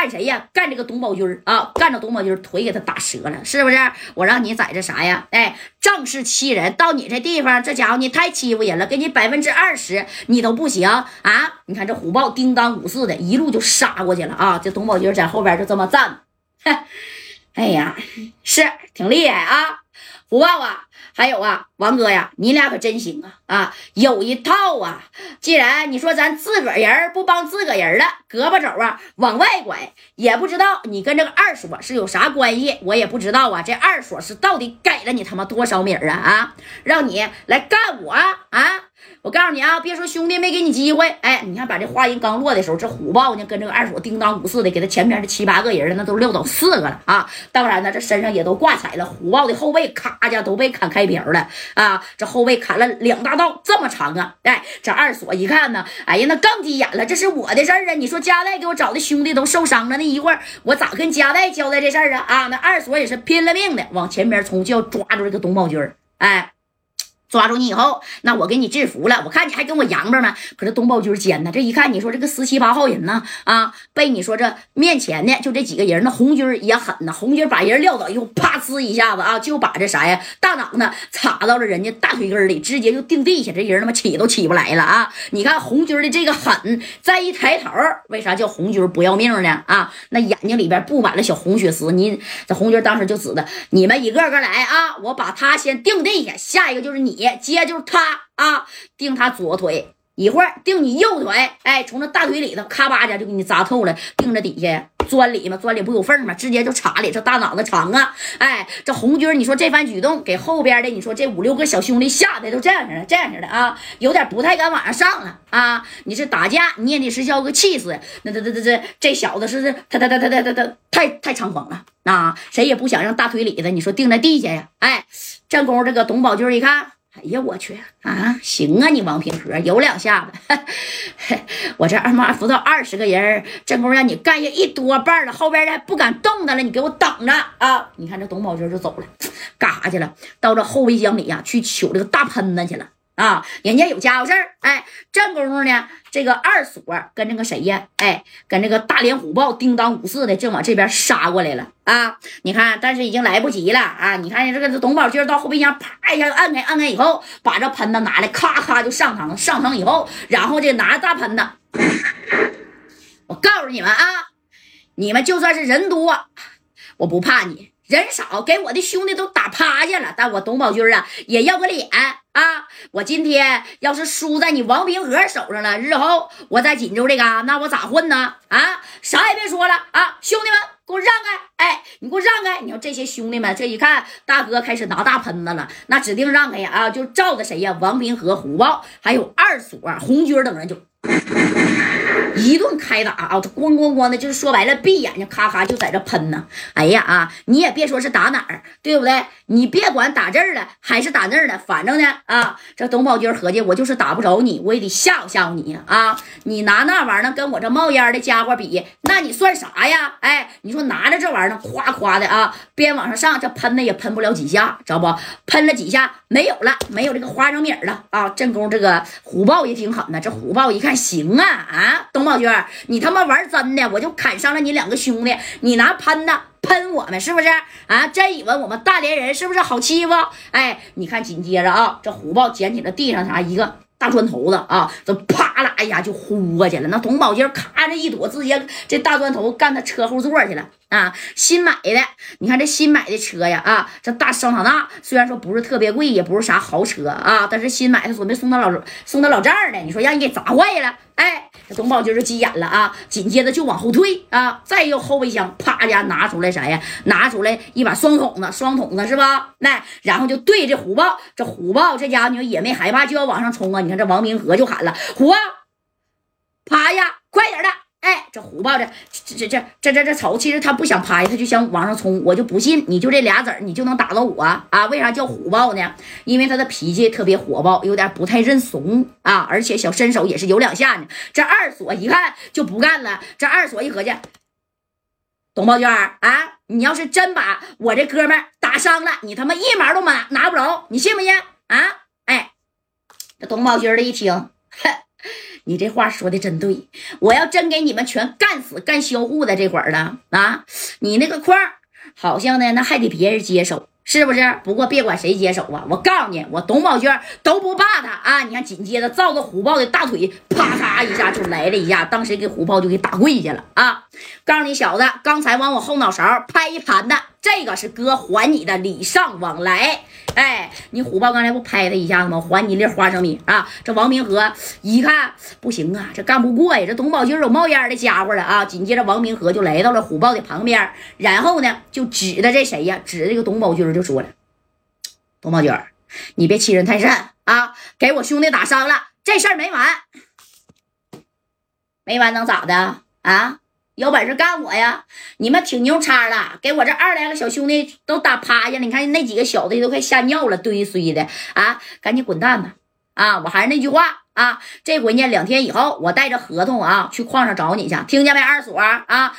干谁呀？干这个董宝军啊！干着董宝军腿给他打折了，是不是？我让你在这啥呀？哎，仗势欺人，到你这地方，这家伙你太欺负人了，给你百分之二十你都不行啊！你看这虎豹叮当五四的一路就杀过去了啊！这董宝军在后边就这么站，哎呀，是挺厉害啊，不报啊！还有啊，王哥呀，你俩可真行啊！啊，有一套啊！既然你说咱自个儿人不帮自个儿人了，胳膊肘啊往外拐，也不知道你跟这个二锁是有啥关系，我也不知道啊。这二锁是到底给了你他妈多少米啊？啊，让你来干我啊！我告诉你啊，别说兄弟没给你机会，哎，你看把这话音刚落的时候，这虎豹呢跟这个二锁叮当五四的，给他前边这七八个人那都撂倒四个了啊！当然呢，这身上也都挂彩了，虎豹的后背咔家都被砍开瓢了啊！这后背砍了两大刀，这么长啊！哎，这二锁一看呢，哎呀，那更急眼了，这是我的事儿啊！你说加代给我找的兄弟都受伤了，那一会儿我咋跟加代交代这事儿啊？啊，那二锁也是拼了命的往前边冲，就要抓住这个董宝军哎。抓住你以后，那我给你制服了。我看你还跟我洋巴吗？可是东宝军尖呢，这一看你说这个十七八号人呢，啊，被你说这面前的就这几个人，那红军也狠呐。红军把人撂倒以后，啪呲一下子啊，就把这啥呀大脑呢插到了人家大腿根里，直接就定地下，这人他妈起都起不来了啊！你看红军的这个狠，再一抬头，为啥叫红军不要命呢？啊，那眼睛里边布满了小红血丝。你这红军当时就指的你们一个个来啊，我把他先定地下，下一个就是你。你接就是他啊，定他左腿，一会儿定你右腿，哎，从那大腿里头咔吧家就给你扎透了，定着底下钻里嘛，钻里不有缝吗？直接就插里，这大脑子长啊，哎，这红军，你说这番举动给后边的你说这五六个小兄弟吓得都这样式的，这样式的啊，有点不太敢往上上了啊。你是打架，你也得是叫个气势，那这这这这这小子是他他他他他他他太太猖狂了啊！谁也不想让大腿里的你说定在地下呀，哎，正宫这个董宝军一看。哎呀，我去啊！行啊，你王平和有两下子，我这二妈扶到二十个人，正宫让你干下一多半了，后边的不敢动弹了，你给我等着啊！你看这董宝军就走了，干啥去了？到这后备箱里呀，去取这个大喷子去了。啊，人家有家伙事儿，哎，正功夫呢，这个二锁跟这个谁呀，哎，跟这个大连虎豹叮当五四的正往这边杀过来了啊！你看，但是已经来不及了啊！你看这个董宝军到后备箱啪一下就按开，按开以后，把这喷子拿来，咔咔就上膛，上膛以后，然后就拿着大喷子，我告诉你们啊，你们就算是人多，我不怕你。人少，给我的兄弟都打趴下了，但我董宝军啊也要个脸啊！我今天要是输在你王平和手上了，日后我在锦州这嘎，那我咋混呢？啊，啥也别说了啊！兄弟们，给我让开！哎，你给我让开！你说这些兄弟们，这一看大哥开始拿大喷子了，那指定让开呀！啊，就照着谁呀？王平和、虎豹还有二锁、红军等人就。一顿开打啊！这咣咣咣的，就是说白了，闭眼睛咔咔就在这喷呢。哎呀啊，你也别说是打哪儿，对不对？你别管打这儿了还是打那儿了，反正呢啊，这董宝军合计，我就是打不着你，我也得吓唬吓唬你啊！你拿那玩意儿跟我这冒烟的家伙比，那你算啥呀？哎，你说拿着这玩意儿夸夸的啊，边往上上，这喷的也喷不了几下，知道不？喷了几下没有了，没有这个花生米了啊！正宫这个虎豹也挺狠的，这虎豹一看行啊啊，董宝娟，你他妈玩真的，我就砍伤了你两个兄弟，你拿喷子。喷我们是不是啊？真以为我们大连人是不是好欺负？哎，你看，紧接着啊，这虎豹捡起了地上啥一个大砖头子啊，这啪啦一下就呼过去了。那董宝金咔着一躲，直接这大砖头干他车后座去了啊！新买的，你看这新买的车呀啊，这大桑塔纳虽然说不是特别贵，也不是啥豪车啊，但是新买的准备送他老送他老丈人的，你说让人给砸坏了。哎，这董宝军就急眼了啊！紧接着就往后退啊，再用后备箱啪家拿出来啥呀？拿出来一把双筒子，双筒子是吧？那然后就对着虎豹，这虎豹这家伙你说也没害怕，就要往上冲啊！你看这王明和就喊了：“虎豹，趴下，快点的！”哎，这虎豹这这这这这这这瞅，其实他不想趴下，他就想往上冲。我就不信，你就这俩子儿，你就能打到我啊？为啥叫虎豹呢？因为他的脾气特别火爆，有点不太认怂啊，而且小身手也是有两下呢。这二锁一看就不干了，这二锁一合计，董宝娟啊，你要是真把我这哥们打伤了，你他妈一毛都拿拿不着，你信不信啊？哎，这董宝军的一听，哼。你这话说的真对，我要真给你们全干死干销户的这会儿了啊！你那个矿好像呢，那还得别人接手。是不是？不过别管谁接手啊，我告诉你，我董宝娟都不怕他啊！你看，紧接着照着虎豹的大腿，啪嚓一下就来了一下，当时给虎豹就给打跪下了啊！告诉你小子，刚才往我后脑勺拍一盘的，这个是哥还你的礼尚往来。哎，你虎豹刚才不拍他一下子吗？还你粒花生米啊！这王明和一看不行啊，这干不过呀！这董宝军有冒烟的家伙了啊！紧接着王明和就来到了虎豹的旁边，然后呢就指着这谁呀？指着这个董宝军就说了：“董宝军，你别欺人太甚啊！给我兄弟打伤了，这事儿没完，没完能咋的啊？”有本事干我呀！你们挺牛叉的，给我这二来个小兄弟都打趴下了。你看那几个小子都快吓尿了，堆堆的啊！赶紧滚蛋吧！啊，我还是那句话啊，这回呢，两天以后我带着合同啊去矿上找你去，听见没，二锁啊？